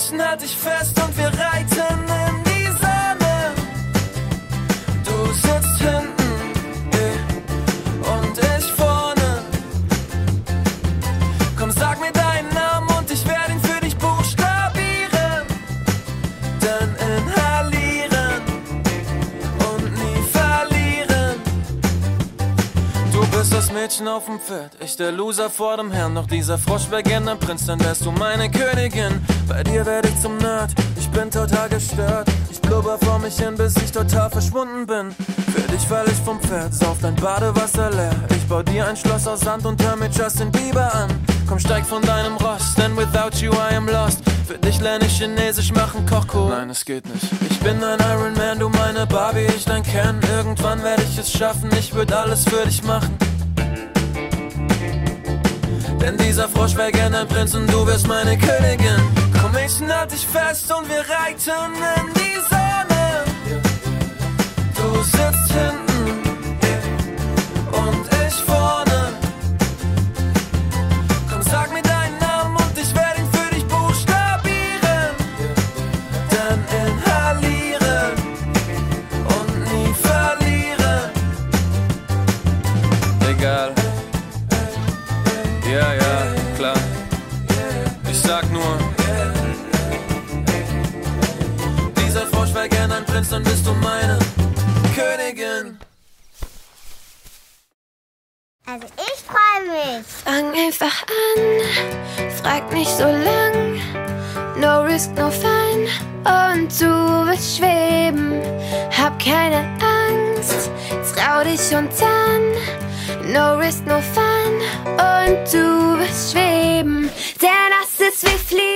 Mädchen halt dich fest und wir reiten das Mädchen auf dem Pferd, ich der Loser vor dem Herrn. Doch dieser Frosch wär gern der Prinz, dann wärst du meine Königin. Bei dir werd ich zum Nerd, ich bin total gestört. Ich blubber vor mich hin, bis ich total verschwunden bin. Für dich fall ich vom Pferd, sauf dein Badewasser leer. Ich bau dir ein Schloss aus Sand und hör mit Justin Bieber an. Komm, steig von deinem Ross, denn without you I am lost. Für dich lerne ich Chinesisch, machen Kochkurs. Nein, es geht nicht. Ich bin ein Iron Man, du meine Barbie, ich dein Ken. Irgendwann werde ich es schaffen, ich würde alles für dich machen. Denn dieser Frosch wär gern ein Prinz und du wirst meine Königin. Komm, ich halt dich fest und wir reiten in die Ja, ja, klar. Ich sag nur. Dieser Frosch wär gern ein Prinz, dann bist du meine Königin. Also ich freue mich. Fang einfach an, frag nicht so lang. No risk, no fun. Und du wirst schweben. Hab keine Angst, trau dich und dann. No risk, no fun. Und du